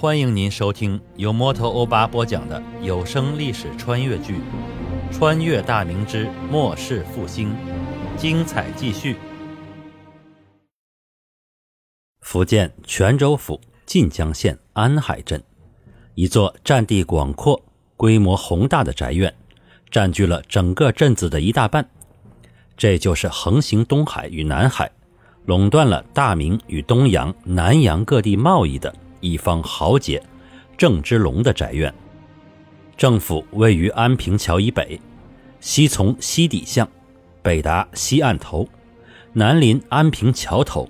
欢迎您收听由摩托欧巴播讲的有声历史穿越剧《穿越大明之末世复兴》，精彩继续。福建泉州府晋江县安海镇，一座占地广阔、规模宏大的宅院，占据了整个镇子的一大半。这就是横行东海与南海，垄断了大明与东洋、南洋各地贸易的。一方豪杰郑芝龙的宅院，政府位于安平桥以北，西从西底巷，北达西岸头，南临安平桥头，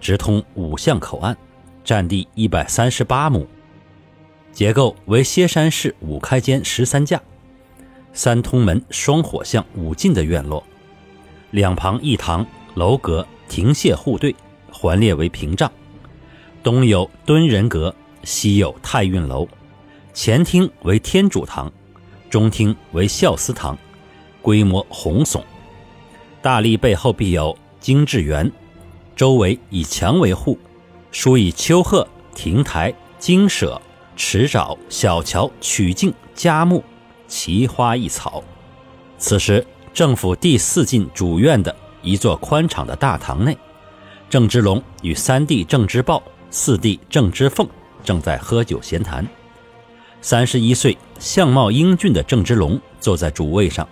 直通五巷口岸，占地一百三十八亩，结构为歇山式五开间十三架，三通门双火巷五进的院落，两旁一堂楼阁亭榭互对，环列为屏障。东有敦仁阁，西有太运楼，前厅为天主堂，中厅为孝思堂，规模宏耸。大立背后必有精致园，周围以墙为护，书以丘壑、亭台、精舍、池沼、小桥、曲径、佳木，奇花异草。此时，政府第四进主院的一座宽敞的大堂内，郑芝龙与三弟郑芝豹。四弟郑芝凤正在喝酒闲谈。三十一岁、相貌英俊的郑芝龙坐在主位上，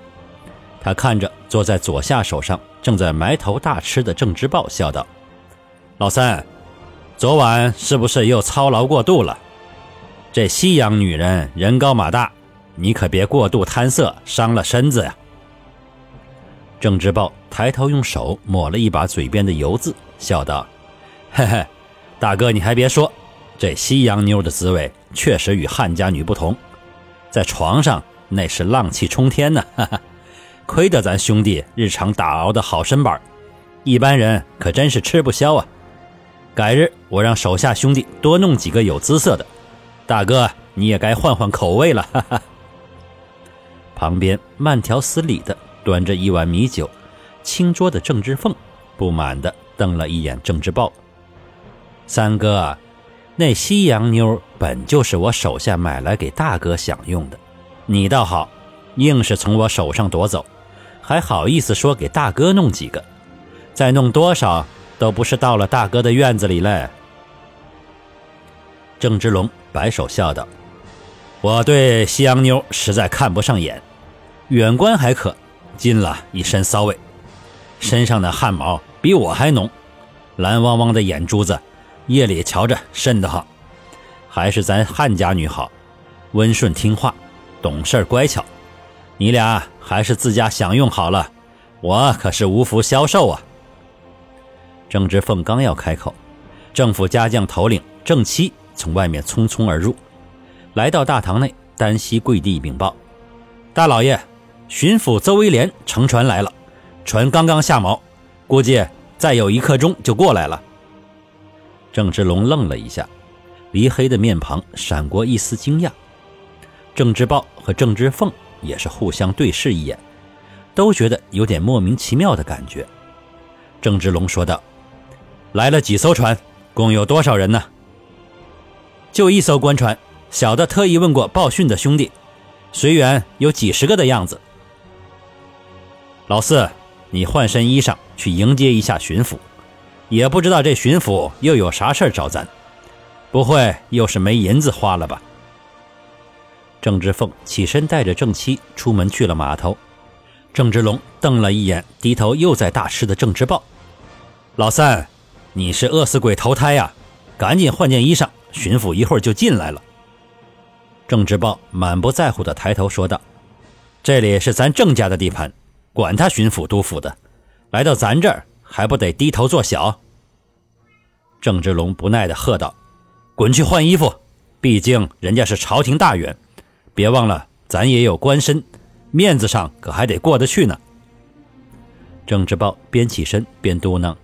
他看着坐在左下手上正在埋头大吃的郑芝豹，笑道：“老三，昨晚是不是又操劳过度了？这西洋女人人高马大，你可别过度贪色，伤了身子呀。”郑芝豹抬头用手抹了一把嘴边的油渍，笑道：“嘿嘿。”大哥，你还别说，这西洋妞的滋味确实与汉家女不同，在床上那是浪气冲天呢。哈哈，亏得咱兄弟日常打熬的好身板，一般人可真是吃不消啊。改日我让手下兄弟多弄几个有姿色的，大哥你也该换换口味了。哈哈。旁边慢条斯理的端着一碗米酒，清桌的郑芝凤不满的瞪了一眼郑芝豹。三哥，那西洋妞本就是我手下买来给大哥享用的，你倒好，硬是从我手上夺走，还好意思说给大哥弄几个，再弄多少都不是到了大哥的院子里嘞。郑芝龙摆手笑道：“我对西洋妞实在看不上眼，远观还可，近了一身骚味，身上的汗毛比我还浓，蓝汪汪的眼珠子。”夜里瞧着瘆得慌，还是咱汉家女好，温顺听话，懂事乖巧。你俩还是自家享用好了，我可是无福消受啊。郑芝凤刚要开口，政府家将头领郑七从外面匆匆而入，来到大堂内，单膝跪地禀报：“大老爷，巡抚邹威廉乘船来了，船刚刚下锚，估计再有一刻钟就过来了。”郑芝龙愣了一下，黎黑的面庞闪过一丝惊讶。郑芝豹和郑芝凤也是互相对视一眼，都觉得有点莫名其妙的感觉。郑芝龙说道：“来了几艘船，共有多少人呢？”“就一艘官船，小的特意问过报讯的兄弟，随员有几十个的样子。”“老四，你换身衣裳去迎接一下巡抚。”也不知道这巡抚又有啥事找咱，不会又是没银子花了吧？郑芝凤起身带着郑七出门去了码头。郑芝龙瞪了一眼低头又在大吃的郑芝豹：“老三，你是饿死鬼投胎呀？赶紧换件衣裳，巡抚一会儿就进来了。”郑芝豹满不在乎的抬头说道：“这里是咱郑家的地盘，管他巡抚督府的，来到咱这儿。”还不得低头做小？郑芝龙不耐地喝道：“滚去换衣服！毕竟人家是朝廷大员，别忘了咱也有官身，面子上可还得过得去呢。”郑芝豹边起身边嘟囔：“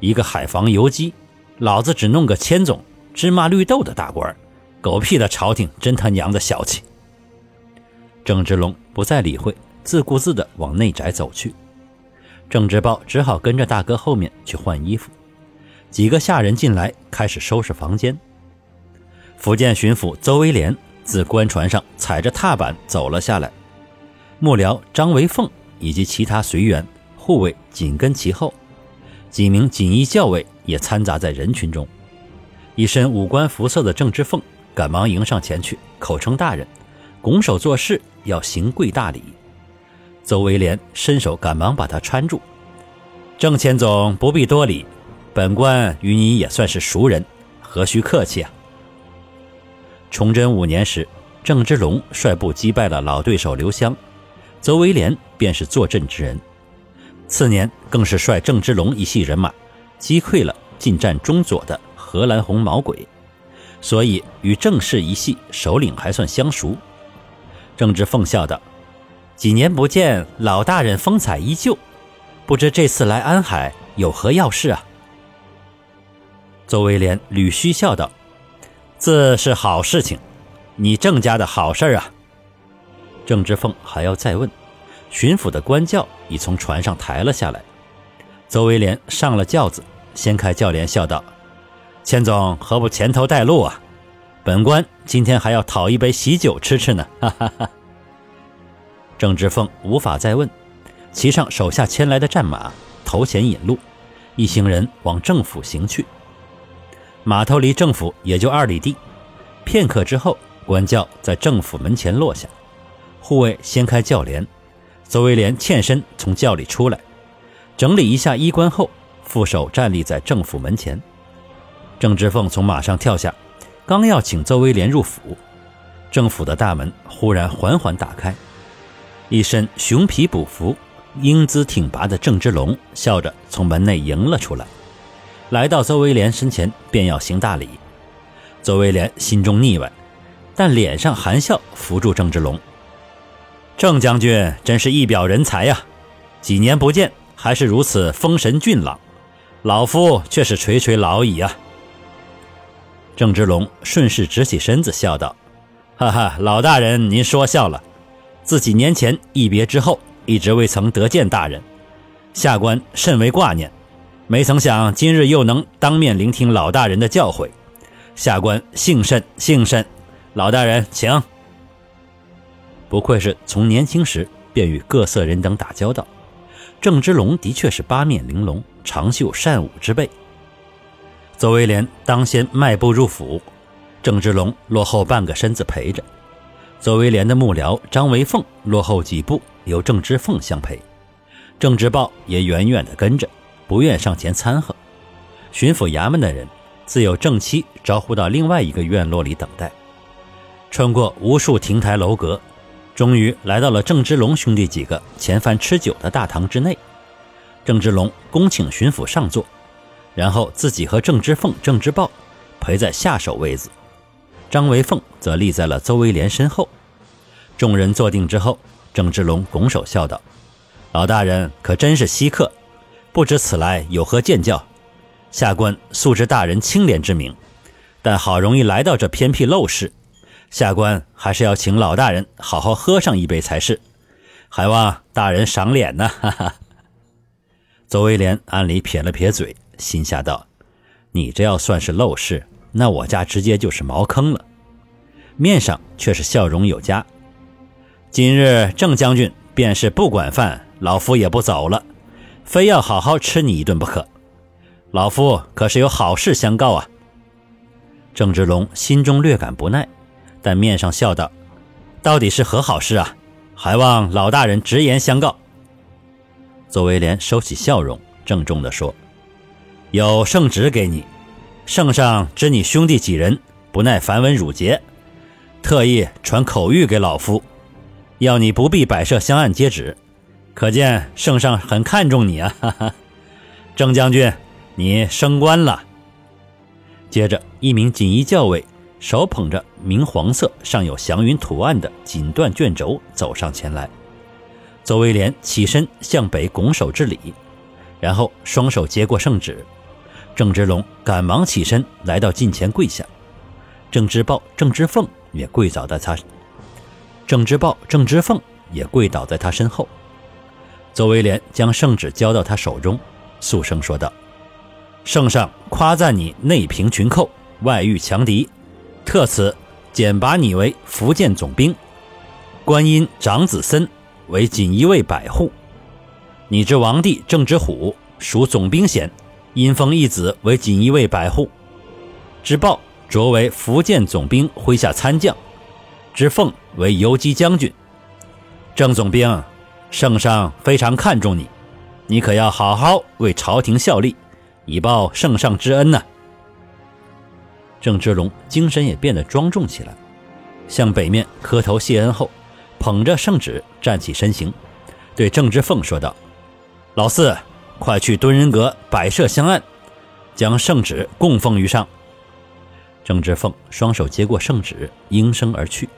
一个海防游击，老子只弄个千总、芝麻绿豆的大官，狗屁的朝廷真他娘的小气！”郑芝龙不再理会，自顾自地往内宅走去。郑芝豹只好跟着大哥后面去换衣服。几个下人进来，开始收拾房间。福建巡抚邹威廉自官船上踩着踏板走了下来，幕僚张维凤以及其他随员护卫紧跟其后，几名锦衣校尉也掺杂在人群中。一身武官服色的郑芝凤赶忙迎上前去，口称大人，拱手作势要行跪大礼。邹威廉伸手赶忙把他搀住。郑千总不必多礼，本官与你也算是熟人，何须客气啊？崇祯五年时，郑芝龙率部击败了老对手刘湘，邹威廉便是坐镇之人。次年，更是率郑芝龙一系人马击溃了进占中左的荷兰红毛鬼，所以与郑氏一系首领还算相熟。郑芝凤笑道：“几年不见，老大人风采依旧。”不知这次来安海有何要事啊？邹威廉捋须笑道：“自是好事情，你郑家的好事啊。”郑芝凤还要再问，巡抚的官轿已从船上抬了下来。邹威廉上了轿子，掀开轿帘，笑道：“千总何不前头带路啊？本官今天还要讨一杯喜酒吃吃呢。”哈哈哈。郑芝凤无法再问。骑上手下牵来的战马，头前引路，一行人往政府行去。码头离政府也就二里地。片刻之后，官轿在政府门前落下，护卫掀开轿帘，邹威廉欠身从轿里出来，整理一下衣冠后，负手站立在政府门前。郑芝凤从马上跳下，刚要请邹威廉入府，政府的大门忽然缓缓打开，一身熊皮补服。英姿挺拔的郑芝龙笑着从门内迎了出来，来到邹威廉身前，便要行大礼。邹威廉心中腻歪，但脸上含笑扶住郑芝龙。郑将军真是一表人才呀！几年不见，还是如此风神俊朗，老夫却是垂垂老矣啊！郑芝龙顺势直起身子，笑道：“哈哈，老大人您说笑了。自几年前一别之后。”一直未曾得见大人，下官甚为挂念。没曾想今日又能当面聆听老大人的教诲，下官幸甚幸甚。老大人，请。不愧是从年轻时便与各色人等打交道，郑芝龙的确是八面玲珑、长袖善舞之辈。邹威廉当先迈步入府，郑芝龙落后半个身子陪着。邹威廉的幕僚张维凤落后几步。由郑芝凤相陪，郑芝豹也远远地跟着，不愿上前掺和。巡抚衙门的人自有正妻招呼到另外一个院落里等待。穿过无数亭台楼阁，终于来到了郑芝龙兄弟几个前饭吃酒的大堂之内。郑芝龙恭请巡抚上座，然后自己和郑芝凤、郑芝豹陪在下手位子，张维凤则立在了邹威廉身后。众人坐定之后。郑芝龙拱手笑道：“老大人可真是稀客，不知此来有何见教？下官素知大人清廉之名，但好容易来到这偏僻陋室，下官还是要请老大人好好喝上一杯才是，还望大人赏脸呢。”哈哈。邹威廉暗里撇了撇嘴，心下道：“你这要算是陋室，那我家直接就是茅坑了。”面上却是笑容有加。今日郑将军便是不管饭，老夫也不走了，非要好好吃你一顿不可。老夫可是有好事相告啊！郑芝龙心中略感不耐，但面上笑道：“到底是何好事啊？还望老大人直言相告。”左威廉收起笑容，郑重地说：“有圣旨给你，圣上知你兄弟几人不耐繁文缛节，特意传口谕给老夫。”要你不必摆设香案接旨，可见圣上很看重你啊！哈哈，郑将军，你升官了。接着，一名锦衣校尉手捧着明黄色、上有祥云图案的锦缎卷轴走上前来。邹威廉起身向北拱手致礼，然后双手接过圣旨。郑芝龙赶忙起身来到近前跪下，郑芝豹、郑芝凤也跪倒在他。郑芝豹、郑芝凤也跪倒在他身后。邹威廉将圣旨交到他手中，肃声说道：“圣上夸赞你内平群寇，外御强敌，特此简拔你为福建总兵。观音长子森为锦衣卫百户。你之王弟郑之虎属总兵衔，因封一子为锦衣卫百户。之豹擢为福建总兵麾下参将，之凤为游击将军。郑总兵，圣上非常看重你，你可要好好为朝廷效力，以报圣上之恩呐。郑芝龙精神也变得庄重起来，向北面磕头谢恩后。捧着圣旨站起身形，对郑芝凤说道：“老四，快去敦仁阁摆设香案，将圣旨供奉于上。”郑芝凤双手接过圣旨，应声而去。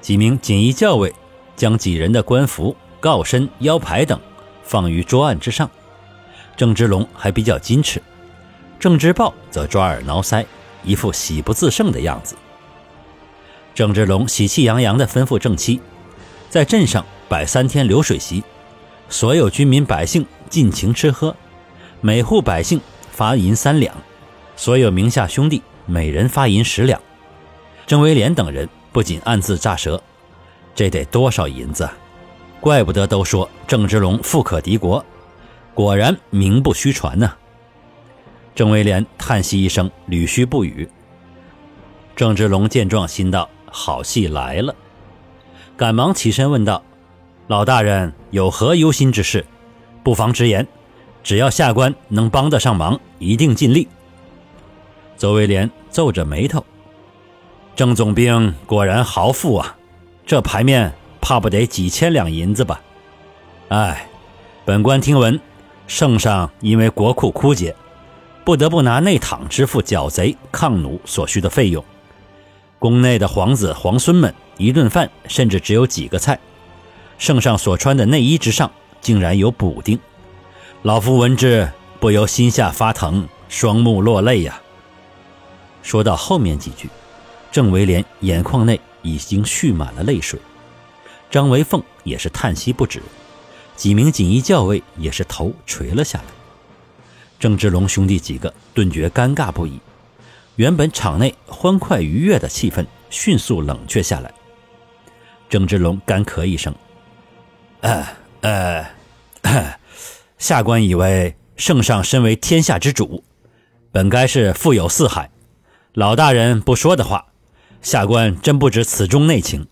几名锦衣校尉将几人的官服、告身、腰牌等放于桌案之上。郑芝龙还比较矜持，郑芝豹则抓耳挠腮，一副喜不自胜的样子。郑芝龙喜气洋洋地吩咐郑妻，在镇上摆三天流水席，所有军民百姓尽情吃喝，每户百姓发银三两，所有名下兄弟每人发银十两。郑威廉等人不仅暗自咂舌，这得多少银子？怪不得都说郑芝龙富可敌国，果然名不虚传呢。郑威廉叹息一声，屡须不语。郑芝龙见状，心道。好戏来了，赶忙起身问道：“老大人有何忧心之事？不妨直言，只要下官能帮得上忙，一定尽力。”邹威廉皱着眉头：“郑总兵果然豪富啊，这牌面怕不得几千两银子吧？”“哎，本官听闻，圣上因为国库枯竭，不得不拿内帑支付剿贼抗奴所需的费用。”宫内的皇子皇孙们一顿饭甚至只有几个菜，圣上所穿的内衣之上竟然有补丁，老夫闻之不由心下发疼，双目落泪呀。说到后面几句，郑维廉眼眶内已经蓄满了泪水，张维凤也是叹息不止，几名锦衣校尉也是头垂了下来，郑芝龙兄弟几个顿觉尴尬不已。原本场内欢快愉悦的气氛迅速冷却下来。郑芝龙干咳一声：“呃呃，下官以为圣上身为天下之主，本该是富有四海。老大人不说的话，下官真不知此中内情。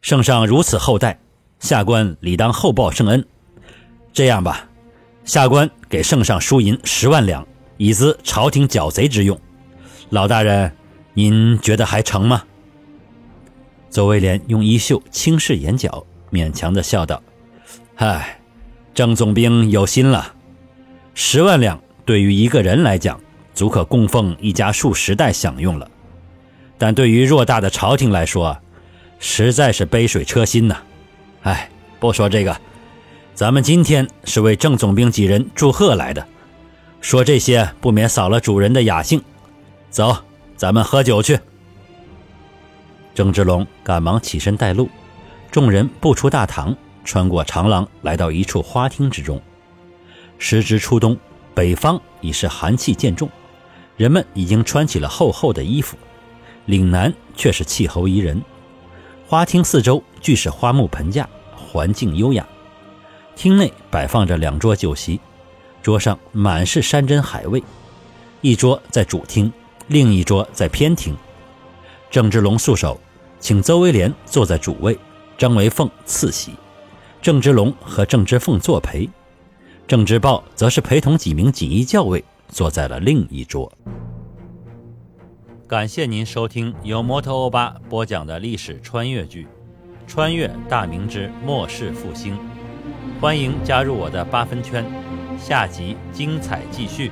圣上如此厚待，下官理当厚报圣恩。这样吧，下官给圣上输银十万两，以资朝廷剿贼之用。”老大人，您觉得还成吗？邹威廉用衣袖轻拭眼角，勉强的笑道：“嗨，郑总兵有心了。十万两对于一个人来讲，足可供奉一家数十代享用了。但对于偌大的朝廷来说，实在是杯水车薪呐。哎，不说这个，咱们今天是为郑总兵几人祝贺来的，说这些不免扫了主人的雅兴。”走，咱们喝酒去。郑芝龙赶忙起身带路，众人步出大堂，穿过长廊，来到一处花厅之中。时值初冬，北方已是寒气渐重，人们已经穿起了厚厚的衣服，岭南却是气候宜人。花厅四周俱是花木盆架，环境优雅。厅内摆放着两桌酒席，桌上满是山珍海味。一桌在主厅。另一桌在偏厅，郑芝龙素手请邹威廉坐在主位，张维凤次席，郑芝龙和郑芝凤作陪，郑芝豹则是陪同几名锦衣校尉坐在了另一桌。感谢您收听由摩托欧巴播讲的历史穿越剧《穿越大明之末世复兴》，欢迎加入我的八分圈，下集精彩继续。